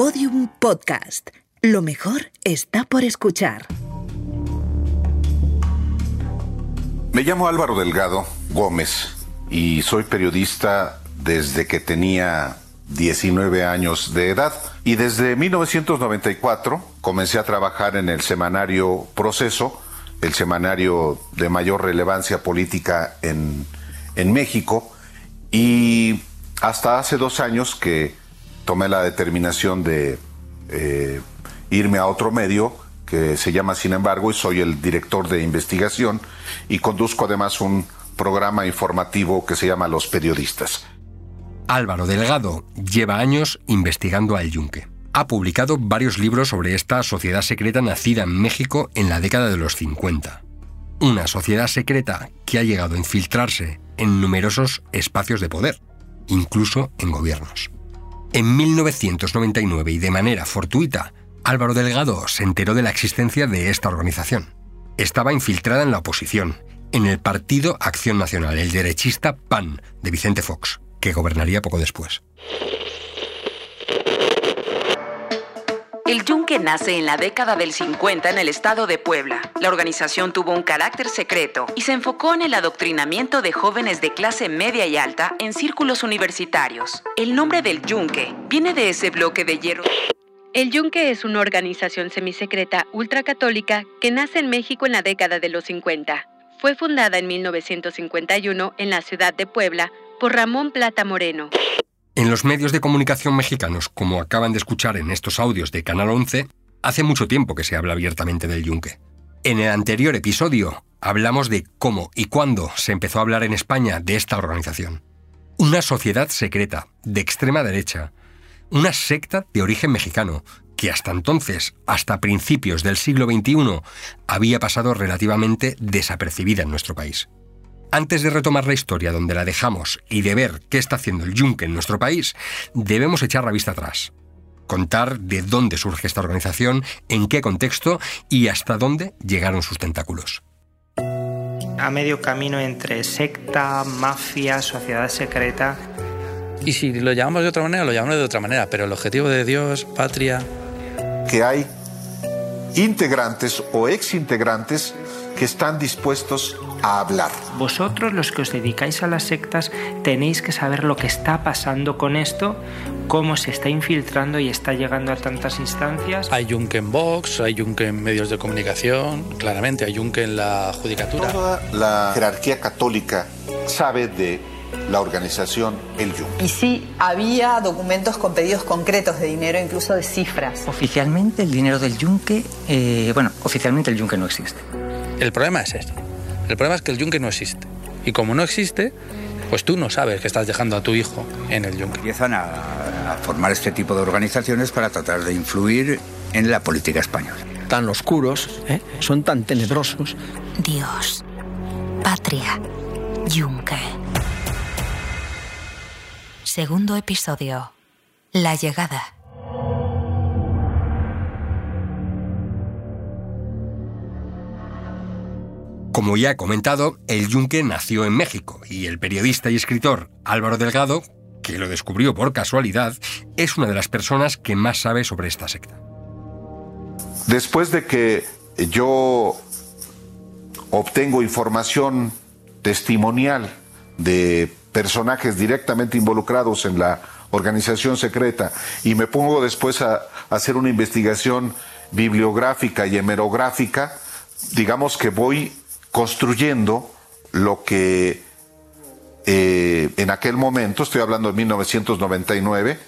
Podium Podcast. Lo mejor está por escuchar. Me llamo Álvaro Delgado Gómez y soy periodista desde que tenía 19 años de edad y desde 1994 comencé a trabajar en el semanario Proceso, el semanario de mayor relevancia política en, en México y hasta hace dos años que tomé la determinación de eh, irme a otro medio que se llama Sin embargo y soy el director de investigación y conduzco además un programa informativo que se llama Los Periodistas. Álvaro Delgado lleva años investigando al yunque. Ha publicado varios libros sobre esta sociedad secreta nacida en México en la década de los 50. Una sociedad secreta que ha llegado a infiltrarse en numerosos espacios de poder, incluso en gobiernos. En 1999 y de manera fortuita, Álvaro Delgado se enteró de la existencia de esta organización. Estaba infiltrada en la oposición, en el Partido Acción Nacional, el derechista PAN de Vicente Fox, que gobernaría poco después. El Yunque nace en la década del 50 en el estado de Puebla. La organización tuvo un carácter secreto y se enfocó en el adoctrinamiento de jóvenes de clase media y alta en círculos universitarios. El nombre del Yunque viene de ese bloque de hierro. El Yunque es una organización semisecreta ultracatólica que nace en México en la década de los 50. Fue fundada en 1951 en la ciudad de Puebla por Ramón Plata Moreno. En los medios de comunicación mexicanos, como acaban de escuchar en estos audios de Canal 11, hace mucho tiempo que se habla abiertamente del yunque. En el anterior episodio hablamos de cómo y cuándo se empezó a hablar en España de esta organización. Una sociedad secreta, de extrema derecha, una secta de origen mexicano, que hasta entonces, hasta principios del siglo XXI, había pasado relativamente desapercibida en nuestro país. Antes de retomar la historia donde la dejamos y de ver qué está haciendo el yunque en nuestro país, debemos echar la vista atrás. Contar de dónde surge esta organización, en qué contexto y hasta dónde llegaron sus tentáculos. A medio camino entre secta, mafia, sociedad secreta. Y si lo llamamos de otra manera, lo llamamos de otra manera, pero el objetivo de Dios, patria... Que hay integrantes o exintegrantes que están dispuestos a hablar. Vosotros, los que os dedicáis a las sectas, tenéis que saber lo que está pasando con esto, cómo se está infiltrando y está llegando a tantas instancias. Hay yunque en Vox, hay yunque en medios de comunicación, claramente hay yunque en la judicatura. Toda la jerarquía católica sabe de la organización El Yunque. Y sí, había documentos con pedidos concretos de dinero, incluso de cifras. Oficialmente el dinero del yunque, eh, bueno, oficialmente el yunque no existe. El problema es esto. El problema es que el yunque no existe. Y como no existe, pues tú no sabes que estás dejando a tu hijo en el yunque. Empiezan a, a formar este tipo de organizaciones para tratar de influir en la política española. Tan oscuros, ¿eh? son tan tenebrosos. Dios, patria, yunque. Segundo episodio. La llegada. Como ya he comentado, el yunque nació en México y el periodista y escritor Álvaro Delgado, que lo descubrió por casualidad, es una de las personas que más sabe sobre esta secta. Después de que yo obtengo información testimonial de personajes directamente involucrados en la organización secreta y me pongo después a, hacer una investigación bibliográfica y hemerográfica, digamos que voy construyendo lo que eh, en aquel momento, estoy hablando de 1999,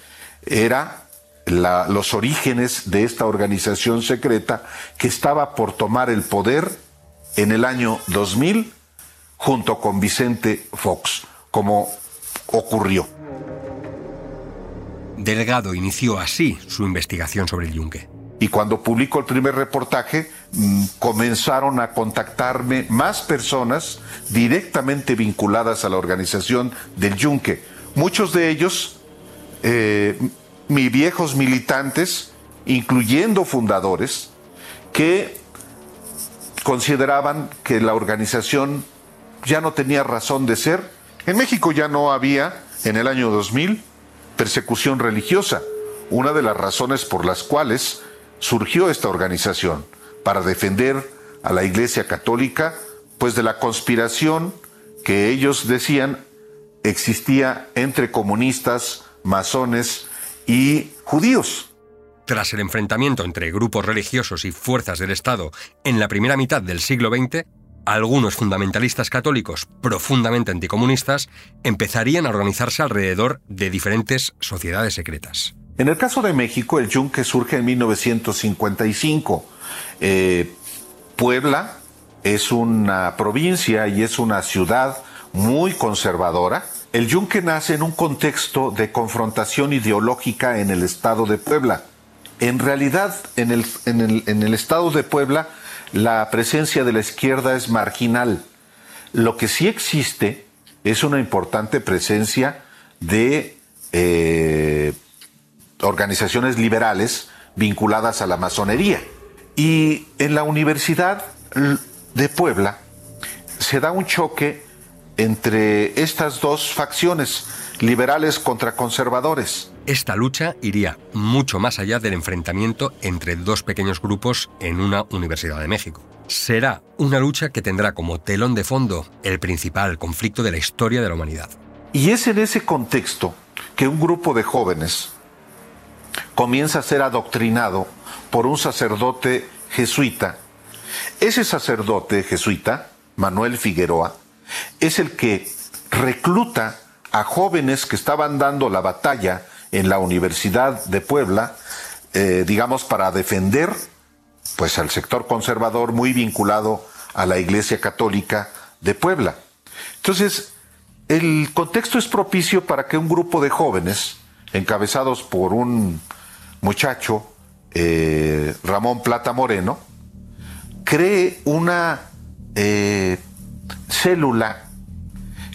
era los orígenes de esta organización secreta que estaba por tomar el poder en el año 2000 junto con Vicente Fox, como ocurrió. Delgado inició así su investigación sobre el yunque. Y cuando publico el primer reportaje, mmm, comenzaron a contactarme más personas directamente vinculadas a la organización del Yunque. Muchos de ellos, eh, mis viejos militantes, incluyendo fundadores, que consideraban que la organización ya no tenía razón de ser. En México ya no había, en el año 2000, persecución religiosa una de las razones por las cuales surgió esta organización, para defender a la Iglesia Católica, pues de la conspiración que ellos decían existía entre comunistas, masones y judíos. Tras el enfrentamiento entre grupos religiosos y fuerzas del Estado en la primera mitad del siglo XX, algunos fundamentalistas católicos profundamente anticomunistas empezarían a organizarse alrededor de diferentes sociedades secretas. En el caso de México, el Yunque surge en 1955. Eh, Puebla es una provincia y es una ciudad muy conservadora. El Yunque nace en un contexto de confrontación ideológica en el estado de Puebla. En realidad, en el, en el, estado de Puebla, la presencia de la izquierda es marginal. Lo que sí existe es una importante presencia de eh, organizaciones liberales vinculadas a la masonería. Y en la Universidad de Puebla se da un choque entre estas dos facciones, liberales contra conservadores. Esta lucha iría mucho más allá del enfrentamiento entre dos pequeños grupos en una Universidad de México. Será una lucha que tendrá como telón de fondo el principal conflicto de la historia de la humanidad. Y es en ese contexto que un grupo de jóvenes comienza a ser adoctrinado por un sacerdote jesuita. Ese sacerdote jesuita, Manuel Figueroa, es el que recluta a jóvenes que estaban dando la batalla en la Universidad de Puebla, eh, digamos, para defender pues al sector conservador muy vinculado a la Iglesia Católica de Puebla. Entonces, el contexto es propicio para que un grupo de jóvenes, encabezados por un muchacho, eh, Ramón Plata Moreno, cree una eh, célula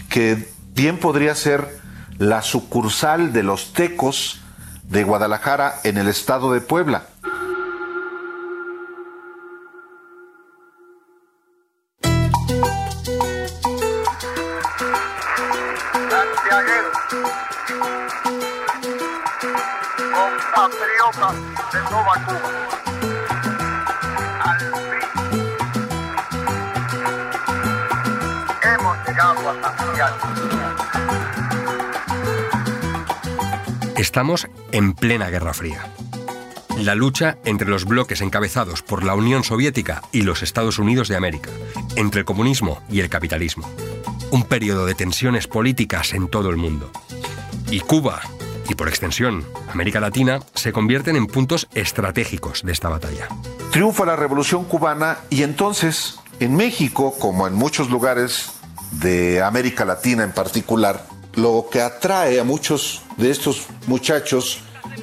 que bien podría ser la sucursal de los tecos de Guadalajara en el estado de Puebla. Estamos en plena Guerra Fría. La lucha entre los bloques encabezados por la Unión Soviética y los Estados Unidos de América, entre el comunismo y el capitalismo. Un periodo de tensiones políticas en todo el mundo. Y Cuba, y por extensión América Latina, se convierten en puntos estratégicos de esta batalla. Triunfa la Revolución cubana y entonces, en México, como en muchos lugares de América Latina en particular, lo que atrae a muchos de estos muchachos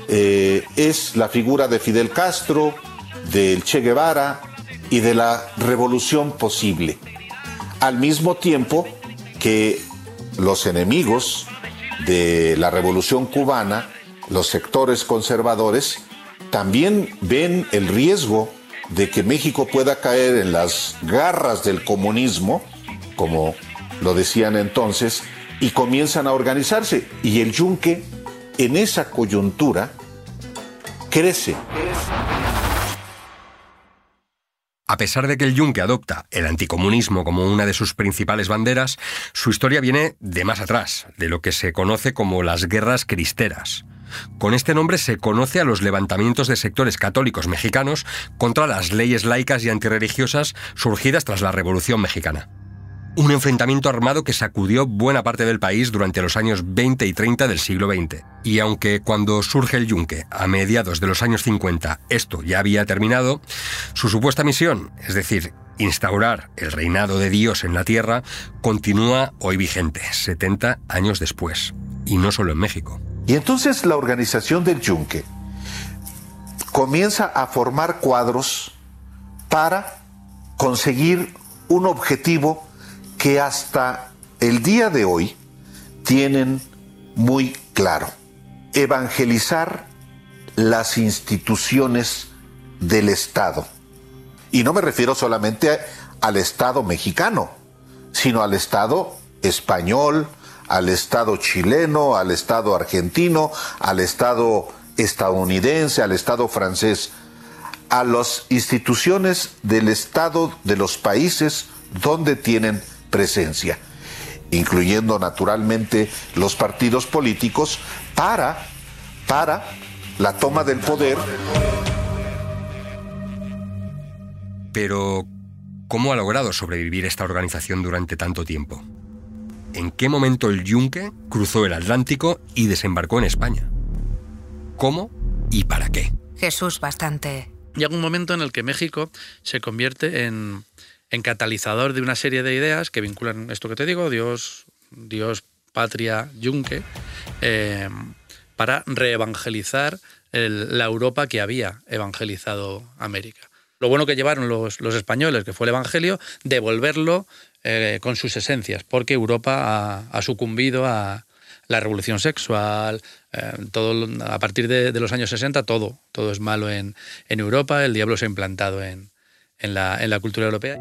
eh, es la figura de Fidel Castro, del Che Guevara y de la revolución posible. Al mismo tiempo que los enemigos de la revolución cubana, los sectores conservadores, también ven el riesgo de que México pueda caer en las garras del comunismo, como lo decían entonces, y comienzan a organizarse. Y el yunque, en esa coyuntura, crece. A pesar de que el Yunque adopta el anticomunismo como una de sus principales banderas, su historia viene de más atrás, de lo que se conoce como las guerras cristeras. Con este nombre se conoce a los levantamientos de sectores católicos mexicanos contra las leyes laicas y antirreligiosas surgidas tras la Revolución Mexicana un enfrentamiento armado que sacudió buena parte del país durante los años 20 y 30 del siglo XX. Y aunque cuando surge el yunque, a mediados de los años 50, esto ya había terminado, su supuesta misión, es decir, instaurar el reinado de Dios en la tierra, continúa hoy vigente, 70 años después. Y no solo en México. Y entonces la organización del yunque comienza a formar cuadros para conseguir un objetivo que hasta el día de hoy tienen muy claro. Evangelizar las instituciones del Estado. Y no me refiero solamente al Estado mexicano, sino al Estado español, al Estado chileno, al Estado argentino, al Estado estadounidense, al Estado francés, a las instituciones del Estado de los países donde tienen presencia, incluyendo naturalmente los partidos políticos, para, para la toma del poder. Pero, ¿cómo ha logrado sobrevivir esta organización durante tanto tiempo? ¿En qué momento el Yunque cruzó el Atlántico y desembarcó en España? ¿Cómo y para qué? Jesús bastante. Llega un momento en el que México se convierte en, catalizador de una serie de ideas que vinculan esto que te digo, Dios, Dios, patria, yunque, eh, para reevangelizar la Europa que había evangelizado América. Lo bueno que llevaron los, españoles, que fue el Evangelio, devolverlo eh, con sus esencias, porque Europa ha sucumbido a, la revolución sexual, eh, todo, a partir de, los años 60 todo, todo es malo en, Europa, el diablo se ha implantado en, la, en la cultura europea.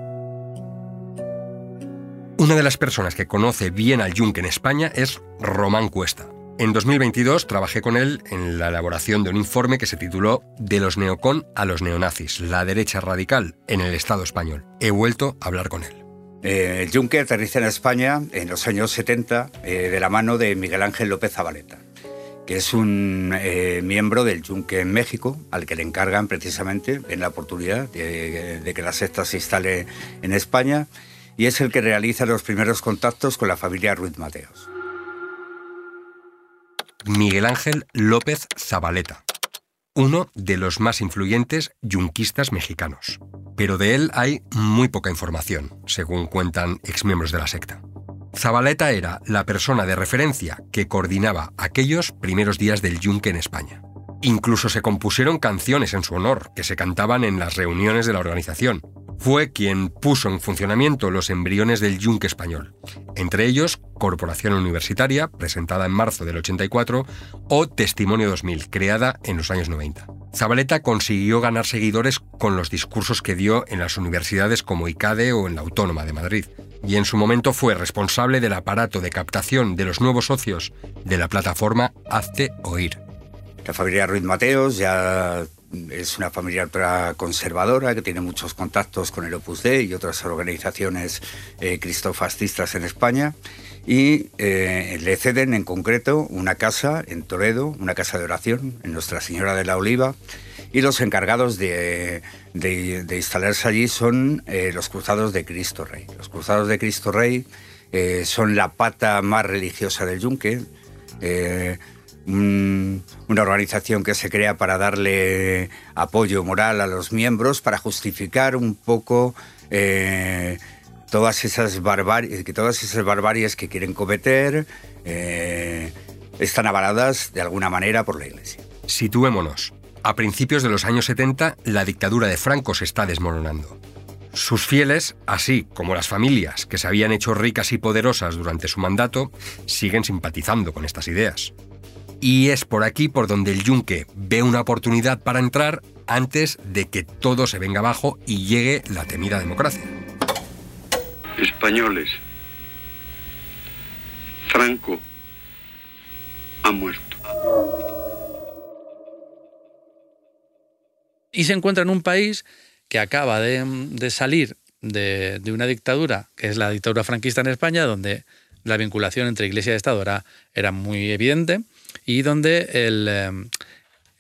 Una de las personas que conoce bien al Junque en España es Román Cuesta. En 2022 trabajé con él en la elaboración de un informe que se tituló De los neocon a los neonazis, la derecha radical en el Estado español. He vuelto a hablar con él. Eh, el Juncker aterriza en España en los años 70 eh, de la mano de Miguel Ángel López Zabaleta, que es un eh, miembro del Juncker en México, al que le encargan precisamente en la oportunidad de, que la secta se instale en España, y es el que realiza los primeros contactos con la familia Ruiz Mateos. Miguel Ángel López Zabaleta, uno de los más influyentes yunquistas mexicanos pero de él hay muy poca información, según cuentan exmiembros de la secta. Zabaleta era la persona de referencia que coordinaba aquellos primeros días del yunque en España. Incluso se compusieron canciones en su honor, que se cantaban en las reuniones de la organización. Fue quien puso en funcionamiento los embriones del yunque español, entre ellos Corporación Universitaria, presentada en marzo del 84, o Testimonio 2000, creada en los años 90. Zabaleta consiguió ganar seguidores con los discursos que dio en las universidades como ICADE o en la Autónoma de Madrid, y en su momento fue responsable del aparato de captación de los nuevos socios de la plataforma Hazte Oír. La familia Ruiz Mateos ya es una familia conservadora que tiene muchos contactos con el Opus Dei y otras organizaciones eh, cristofascistas en España y eh, le ceden en concreto una casa en Toledo, una casa de oración en Nuestra Señora de la Oliva, y los encargados de, instalarse allí son eh, los Cruzados de Cristo Rey. Los Cruzados de Cristo Rey eh, son la pata más religiosa del Yunque, una organización que se crea para darle apoyo moral a los miembros, para justificar un poco todas esas barbaries, que todas esas que quieren cometer eh, están avaladas de alguna manera por la Iglesia. Situémonos. A principios de los años 70, la dictadura de Franco se está desmoronando. Sus fieles, así como las familias que se habían hecho ricas y poderosas durante su mandato, siguen simpatizando con estas ideas. Y es por aquí por donde el yunque ve una oportunidad para entrar antes de que todo se venga abajo y llegue la temida democracia españoles. Franco ha muerto. Y se encuentra en un país que acaba de, salir de, una dictadura, que es la dictadura franquista en España, donde la vinculación entre Iglesia y Estado era, era muy evidente y donde el, eh,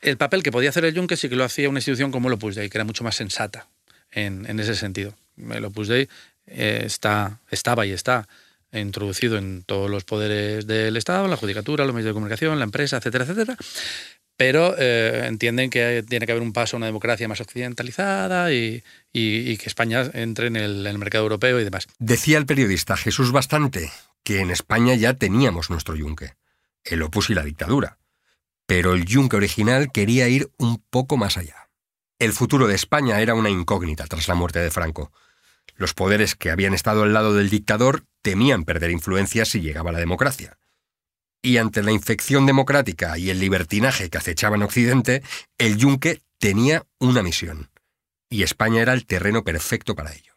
el, papel que podía hacer el Juncker sí que lo hacía una institución como el Opus Dei, que era mucho más sensata en, en ese sentido. El Opus Dei eh, está, estaba y está introducido en todos los poderes del Estado, la judicatura, los medios de comunicación, la empresa, etcétera, etcétera. Pero eh, entienden que tiene que haber un paso a una democracia más occidentalizada y, que España entre en el, en el, mercado europeo y demás. Decía el periodista Jesús Bastante que en España ya teníamos nuestro yunque, el opus y la dictadura. Pero el yunque original quería ir un poco más allá. El futuro de España era una incógnita tras la muerte de Franco. Los poderes que habían estado al lado del dictador temían perder influencia si llegaba la democracia. Y ante la infección democrática y el libertinaje que acechaba en Occidente, el yunque tenía una misión. Y España era el terreno perfecto para ello.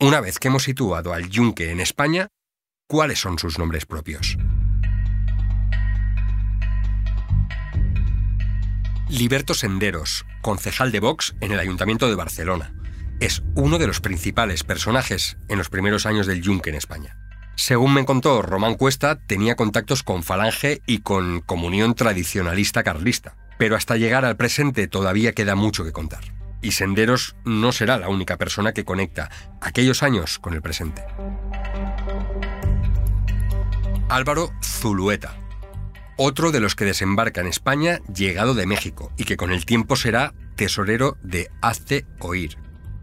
Una vez que hemos situado al yunque en España, cuáles son sus nombres propios. Liberto Senderos, concejal de Vox en el Ayuntamiento de Barcelona. Es uno de los principales personajes en los primeros años del Yunque en España. Según me contó Román Cuesta, tenía contactos con Falange y con Comunión Tradicionalista Carlista. Pero hasta llegar al presente todavía queda mucho que contar. Y Senderos no será la única persona que conecta aquellos años con el presente. Álvaro Zulueta, otro de los que desembarca en España llegado de México y que con el tiempo será tesorero de Hazte Oír.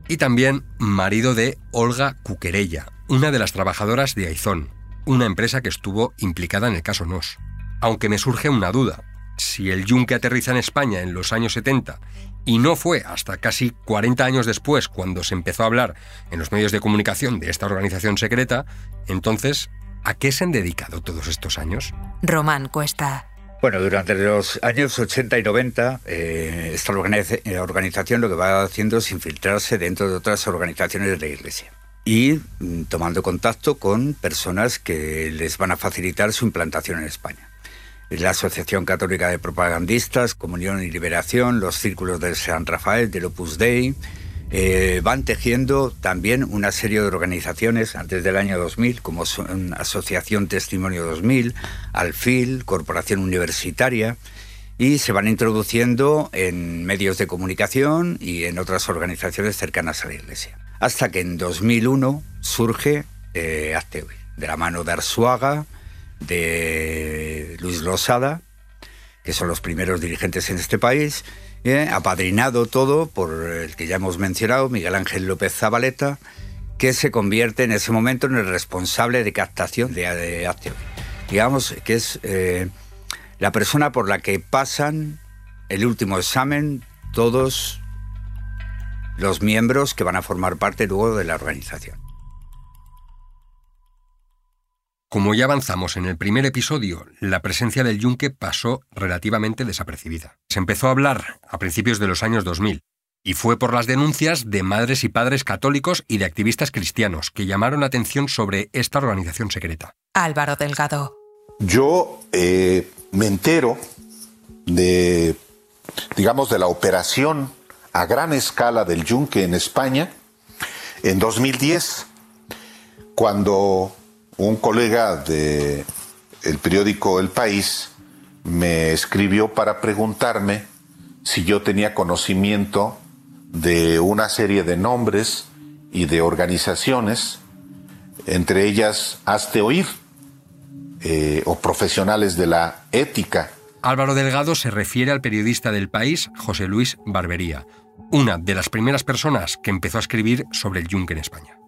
Y también marido de Olga Cuquerella, una de las trabajadoras de Aizón, una empresa que estuvo implicada en el caso NOS. Aunque me surge una duda, si el yunque aterriza en España en los años 70 y no fue hasta casi 40 años después cuando se empezó a hablar en los medios de comunicación de esta organización secreta, entonces ¿A qué se han dedicado todos estos años? Román Cuesta. Bueno, durante los años 80 y 90, eh, esta eh, organización lo que va haciendo es infiltrarse dentro de otras organizaciones de la Iglesia y mm, tomando contacto con personas que les van a facilitar su implantación en España. La Asociación Católica de Propagandistas, Comunión y Liberación, los Círculos de San Rafael, del Opus Dei, eh, van tejiendo también una serie de organizaciones antes del año 2000, como son Asociación Testimonio 2000, Alfil, Corporación Universitaria, y se van introduciendo en medios de comunicación y en otras organizaciones cercanas a la Iglesia. Hasta que en 2001 surge eh, de la mano de Arzuaga, de Luis Losada, que son los primeros dirigentes en este país, ¿eh? apadrinado todo por el que ya hemos mencionado, Miguel Ángel López Zabaleta, que se convierte en ese momento en el responsable de captación de, de Digamos que es eh, la persona por la que pasan el último examen todos los miembros que van a formar parte luego de la organización. Como ya avanzamos en el primer episodio, la presencia del yunque pasó relativamente desapercibida. Se empezó a hablar a principios de los años 2000, y fue por las denuncias de madres y padres católicos y de activistas cristianos que llamaron la atención sobre esta organización secreta. Álvaro Delgado. Yo eh, me entero de, digamos, de la operación a gran escala del yunque en España en 2010, cuando un colega de el periódico El País me escribió para preguntarme si yo tenía conocimiento de una serie de nombres y de organizaciones, entre ellas Hazte Oír, eh, o profesionales de la ética. Álvaro Delgado se refiere al periodista del país, José Luis Barbería, una de las primeras personas que empezó a escribir sobre el yunque en España.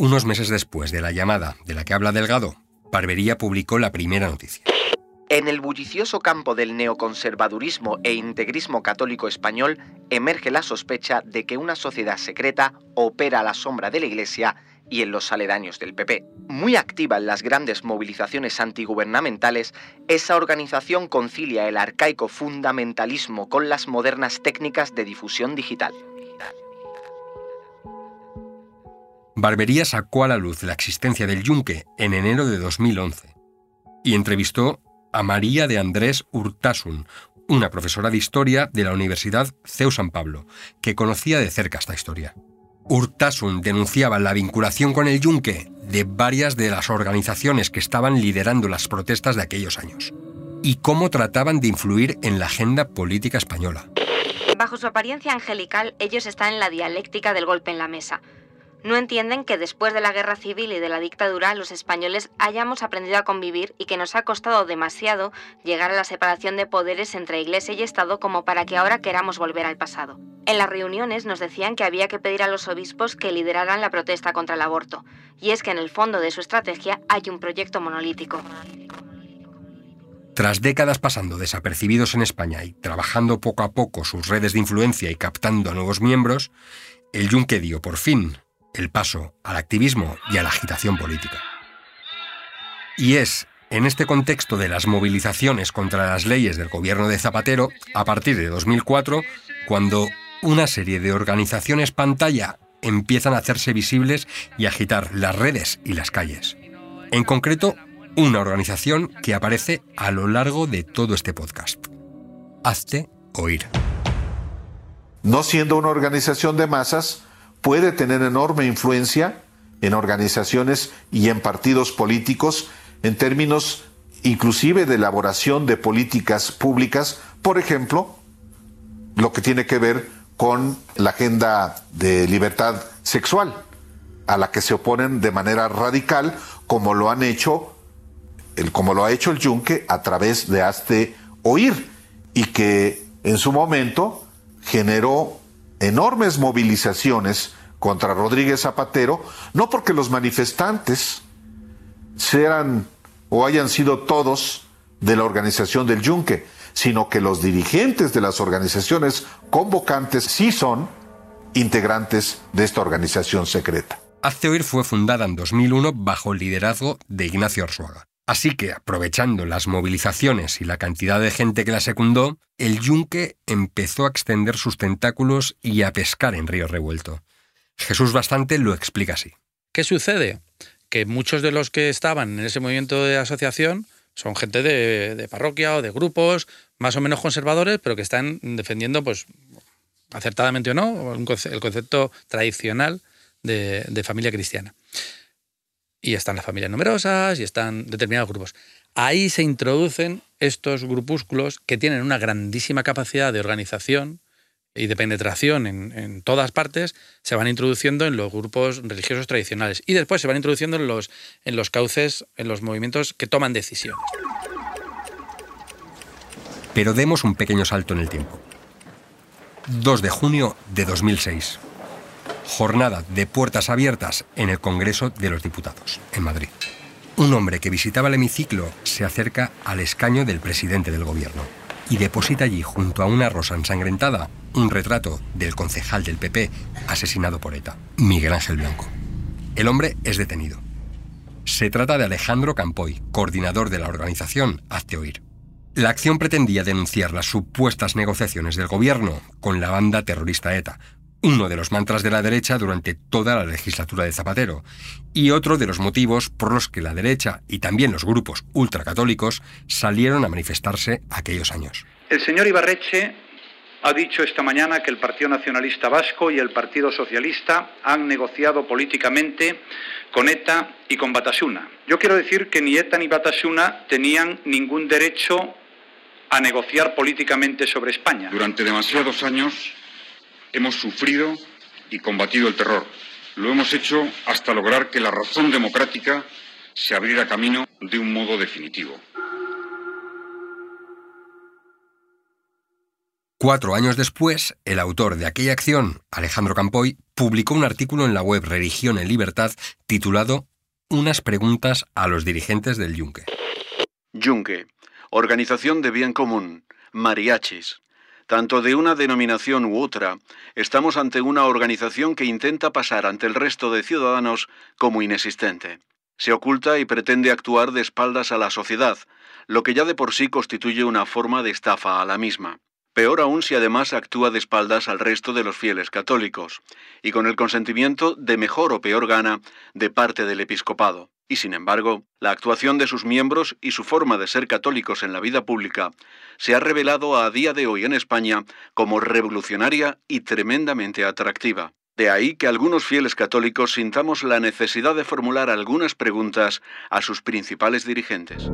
Unos meses después de la llamada de la que habla Delgado, Barbería publicó la primera noticia. En el bullicioso campo del neoconservadurismo e integrismo católico español emerge la sospecha de que una sociedad secreta opera a la sombra de la Iglesia y en los aledaños del PP. Muy activa en las grandes movilizaciones antigubernamentales, esa organización concilia el arcaico fundamentalismo con las modernas técnicas de difusión digital. Barbería sacó a la luz la existencia del yunque en enero de 2011 y entrevistó a María de Andrés Urtasun, una profesora de historia de la Universidad CEU San Pablo, que conocía de cerca esta historia. Urtasun denunciaba la vinculación con el yunque de varias de las organizaciones que estaban liderando las protestas de aquellos años y cómo trataban de influir en la agenda política española. Bajo su apariencia angelical, ellos están en la dialéctica del golpe en la mesa no entienden que después de la guerra civil y de la dictadura los españoles hayamos aprendido a convivir y que nos ha costado demasiado llegar a la separación de poderes entre Iglesia y Estado como para que ahora queramos volver al pasado. En las reuniones nos decían que había que pedir a los obispos que lideraran la protesta contra el aborto, y es que en el fondo de su estrategia hay un proyecto monolítico. Tras décadas pasando desapercibidos en España y trabajando poco a poco sus redes de influencia y captando a nuevos miembros, el Yunque dio por fin el paso al activismo y a la agitación política. Y es en este contexto de las movilizaciones contra las leyes del gobierno de Zapatero, a partir de 2004, cuando una serie de organizaciones pantalla empiezan a hacerse visibles y agitar las redes y las calles. En concreto, una organización que aparece a lo largo de todo este podcast. Hazte oír. No siendo una organización de masas, puede tener enorme influencia en organizaciones y en partidos políticos en términos inclusive de elaboración de políticas públicas, por ejemplo, lo que tiene que ver con la agenda de libertad sexual, a la que se oponen de manera radical, como lo han hecho, el, como lo ha hecho el Yunque a través de Hazte Oír, y que en su momento generó enormes movilizaciones contra Rodríguez Zapatero, no porque los manifestantes sean o hayan sido todos de la organización del Yunque, sino que los dirigentes de las organizaciones convocantes sí son integrantes de esta organización secreta. Hazte Oír fue fundada en 2001 bajo el liderazgo de Ignacio Arzuaga. Así que, aprovechando las movilizaciones y la cantidad de gente que la secundó, el yunque empezó a extender sus tentáculos y a pescar en río revuelto. Jesús Bastante lo explica así. ¿Qué sucede? Que muchos de los que estaban en ese movimiento de asociación son gente de, parroquia o de grupos más o menos conservadores, pero que están defendiendo, pues, acertadamente o no, el concepto tradicional de, de familia cristiana. Y están las familias numerosas y están determinados grupos. Ahí se introducen estos grupúsculos que tienen una grandísima capacidad de organización, y de penetración en, todas partes se van introduciendo en los grupos religiosos tradicionales y después se van introduciendo en los, en los cauces, en los movimientos que toman decisiones. Pero demos un pequeño salto en el tiempo. 2 de junio de 2006. Jornada de puertas abiertas en el Congreso de los Diputados, en Madrid. Un hombre que visitaba el hemiciclo se acerca al escaño del presidente del gobierno y deposita allí, junto a una rosa ensangrentada, un retrato del concejal del PP asesinado por ETA, Miguel Ángel Blanco. El hombre es detenido. Se trata de Alejandro Campoy, coordinador de la organización Hazte Oír. La acción pretendía denunciar las supuestas negociaciones del gobierno con la banda terrorista ETA, uno de los mantras de la derecha durante toda la legislatura de Zapatero, y otro de los motivos por los que la derecha y también los grupos ultracatólicos salieron a manifestarse aquellos años. El señor Ibarreche ha dicho esta mañana que el Partido Nacionalista Vasco y el Partido Socialista han negociado políticamente con ETA y con Batasuna. Yo quiero decir que ni ETA ni Batasuna tenían ningún derecho a negociar políticamente sobre España. Durante demasiados años hemos sufrido y combatido el terror. Lo hemos hecho hasta lograr que la razón democrática se abriera camino de un modo definitivo. Cuatro años después, el autor de aquella acción, Alejandro Campoy, publicó un artículo en la web Religión en Libertad titulado Unas preguntas a los dirigentes del Yunque. Yunque, Organización de Bien Común, Mariachis, tanto de una denominación u otra, estamos ante una organización que intenta pasar ante el resto de ciudadanos como inexistente. Se oculta y pretende actuar de espaldas a la sociedad, lo que ya de por sí constituye una forma de estafa a la misma. Peor aún si además actúa de espaldas al resto de los fieles católicos, y con el consentimiento de mejor o peor gana de parte del episcopado. Y sin embargo, la actuación de sus miembros y su forma de ser católicos en la vida pública se ha revelado a día de hoy en España como revolucionaria y tremendamente atractiva. De ahí que algunos fieles católicos sintamos la necesidad de formular algunas preguntas a sus principales dirigentes.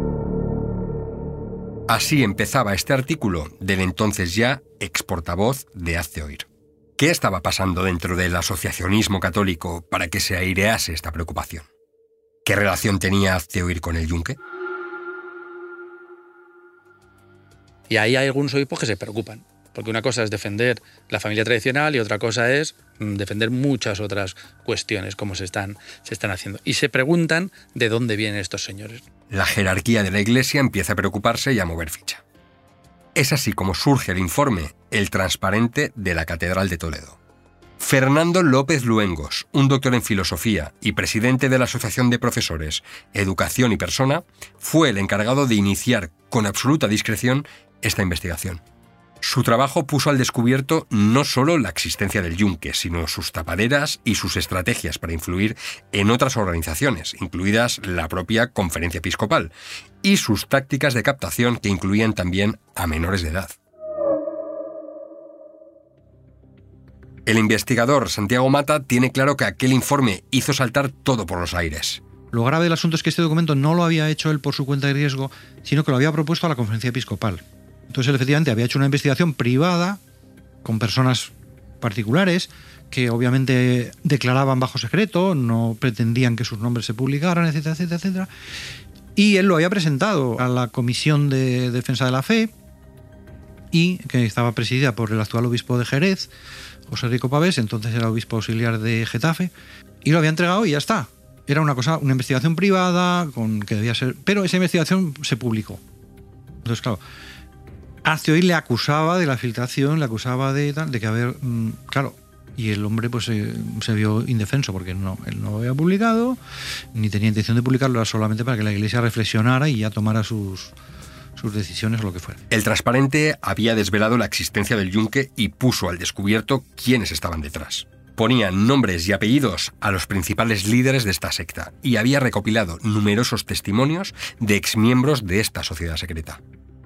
Así empezaba este artículo del entonces ya exportavoz de Hazte Oír. ¿Qué estaba pasando dentro del asociacionismo católico para que se airease esta preocupación? ¿Qué relación tenía Hazte Oír con el yunque? Y ahí hay algunos obispos que se preocupan, porque una cosa es defender la familia tradicional y otra cosa es mm, defender muchas otras cuestiones como se están, se están haciendo. Y se preguntan de dónde vienen estos señores. La jerarquía de la Iglesia empieza a preocuparse y a mover ficha. Es así como surge el informe El Transparente de la Catedral de Toledo. Fernando López Luengos, un doctor en filosofía y presidente de la Asociación de Profesores, Educación y Persona, fue el encargado de iniciar con absoluta discreción esta investigación. Su trabajo puso al descubierto no solo la existencia del yunque, sino sus tapaderas y sus estrategias para influir en otras organizaciones, incluidas la propia Conferencia Episcopal, y sus tácticas de captación que incluían también a menores de edad. El investigador Santiago Mata tiene claro que aquel informe hizo saltar todo por los aires. Lo grave del asunto es que este documento no lo había hecho él por su cuenta de riesgo, sino que lo había propuesto a la conferencia episcopal. Entonces él efectivamente había hecho una investigación privada con personas particulares que obviamente declaraban bajo secreto, no pretendían que sus nombres se publicaran, etcétera, etcétera, etcétera. Y él lo había presentado a la Comisión de Defensa de la Fe y que estaba presidida por el actual obispo de Jerez, José Rico Pavés, entonces era obispo auxiliar de Getafe, y lo había entregado y ya está. Era una cosa, una investigación privada con que debía ser, pero esa investigación se publicó. Entonces, claro, Hace hoy le acusaba de la filtración, le acusaba de de que haber, mm, claro, y el hombre pues se vio indefenso porque no, él no había publicado, ni tenía intención de publicarlo, era solamente para que la iglesia reflexionara y ya tomara sus, sus decisiones o lo que fuera. El transparente había desvelado la existencia del yunque y puso al descubierto quiénes estaban detrás. Ponían nombres y apellidos a los principales líderes de esta secta y había recopilado numerosos testimonios de exmiembros de esta sociedad secreta.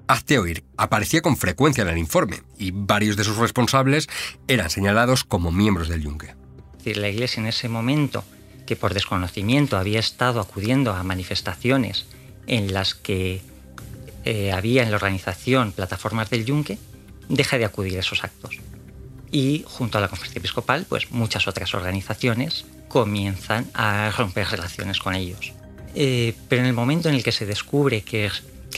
Hazte oír aparecía con frecuencia en el informe y varios de sus responsables eran señalados como miembros del Yunque. La Iglesia en ese momento, que por desconocimiento había estado acudiendo a manifestaciones en las que eh, había en la organización plataformas del Yunque, deja de acudir a esos actos. Y junto a la Conferencia Episcopal, pues muchas otras organizaciones comienzan a romper relaciones con ellos. Eh, pero en el momento en el que se descubre que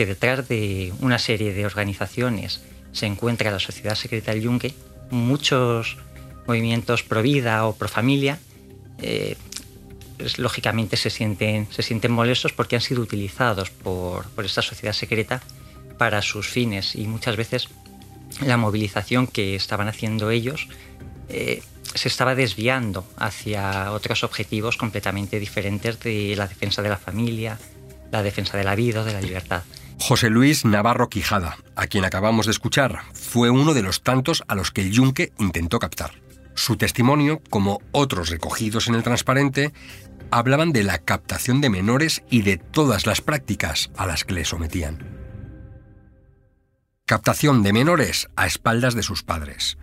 detrás de una serie de organizaciones se encuentra la Sociedad Secreta del Yunque, muchos movimientos pro vida o pro familia, eh, pues, lógicamente se sienten, se sienten molestos porque han sido utilizados por, esta sociedad secreta para sus fines y muchas veces la movilización que estaban haciendo ellos eh, se estaba desviando hacia otros objetivos completamente diferentes de la defensa de la familia, la defensa de la vida o de la libertad. José Luis Navarro Quijada, a quien acabamos de escuchar, fue uno de los tantos a los que el Yunque intentó captar. Su testimonio, como otros recogidos en el transparente, hablaban de la captación de menores y de todas las prácticas a las que le sometían. Captación de menores a espaldas de sus padres.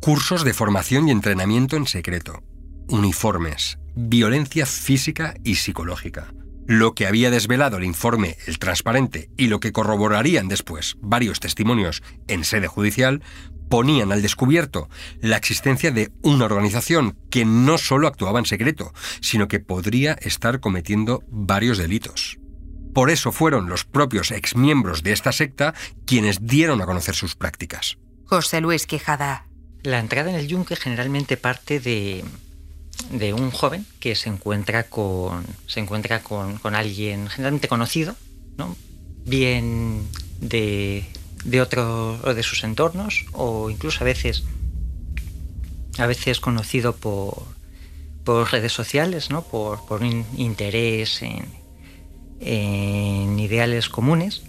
Cursos de formación y entrenamiento en secreto. Uniformes. Violencia física y psicológica lo que había desvelado el informe El Transparente y lo que corroborarían después varios testimonios en sede judicial, ponían al descubierto la existencia de una organización que no solo actuaba en secreto, sino que podría estar cometiendo varios delitos. Por eso fueron los propios exmiembros de esta secta quienes dieron a conocer sus prácticas. José Luis Quijada. La entrada en el yunque generalmente parte de, de un joven que se encuentra con, se encuentra con, alguien generalmente conocido, ¿no? bien de, de otro de sus entornos o incluso a veces a veces conocido por, por redes sociales, ¿no? por, por un interés en, en ideales comunes.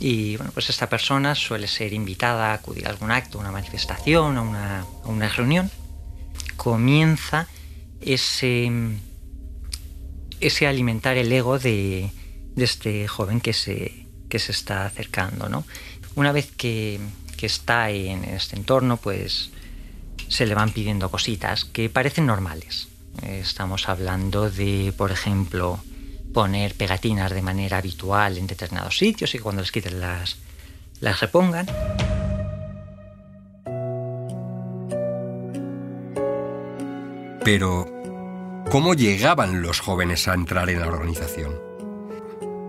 Y bueno, pues esta persona suele ser invitada a acudir a algún acto, una manifestación, a una, a una reunión comienza ese, ese alimentar el ego de, este joven que se, que se está acercando. ¿no? Una vez que, que está en este entorno, pues se le van pidiendo cositas que parecen normales. Estamos hablando de, por ejemplo, poner pegatinas de manera habitual en determinados sitios y cuando les quiten las, las repongan. Pero, ¿cómo llegaban los jóvenes a entrar en la organización?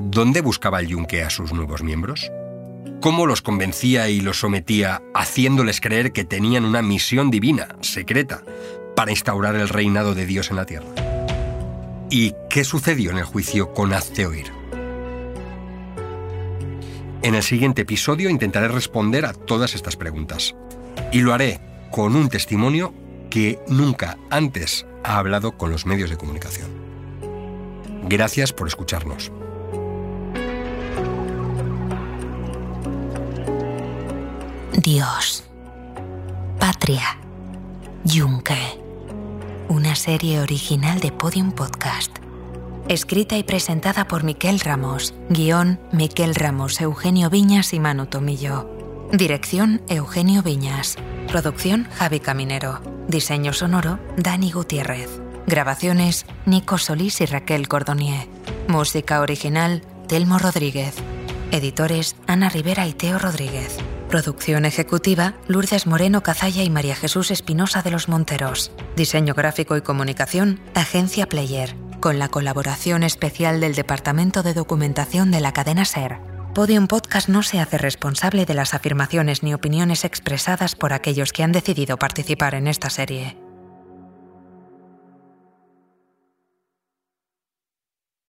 ¿Dónde buscaba el yunque a sus nuevos miembros? ¿Cómo los convencía y los sometía haciéndoles creer que tenían una misión divina, secreta, para instaurar el reinado de Dios en la tierra? ¿Y qué sucedió en el juicio con Hazte Oír? En el siguiente episodio intentaré responder a todas estas preguntas. Y lo haré con un testimonio que nunca antes ha hablado con los medios de comunicación. Gracias por Dios. Patria. Yunque. Una serie original de Podium Podcast. Escrita y presentada por Miquel Ramos. Guión Miquel Ramos, Eugenio Viñas y Manu Tomillo. Dirección Eugenio Viñas. Producción Javi Caminero. Diseño sonoro Dani Gutiérrez. Grabaciones Nico Solís y Raquel Cordonier. Música original Telmo Rodríguez. Editores Ana Rivera y Teo Rodríguez. Producción ejecutiva Lourdes Moreno Cazalla y María Jesús Espinosa de los Monteros. Diseño gráfico y comunicación Agencia Player. Con la colaboración especial del Departamento de Documentación de la cadena SER. Podium Podcast no se hace responsable de las afirmaciones ni opiniones expresadas por aquellos que han decidido participar en esta serie.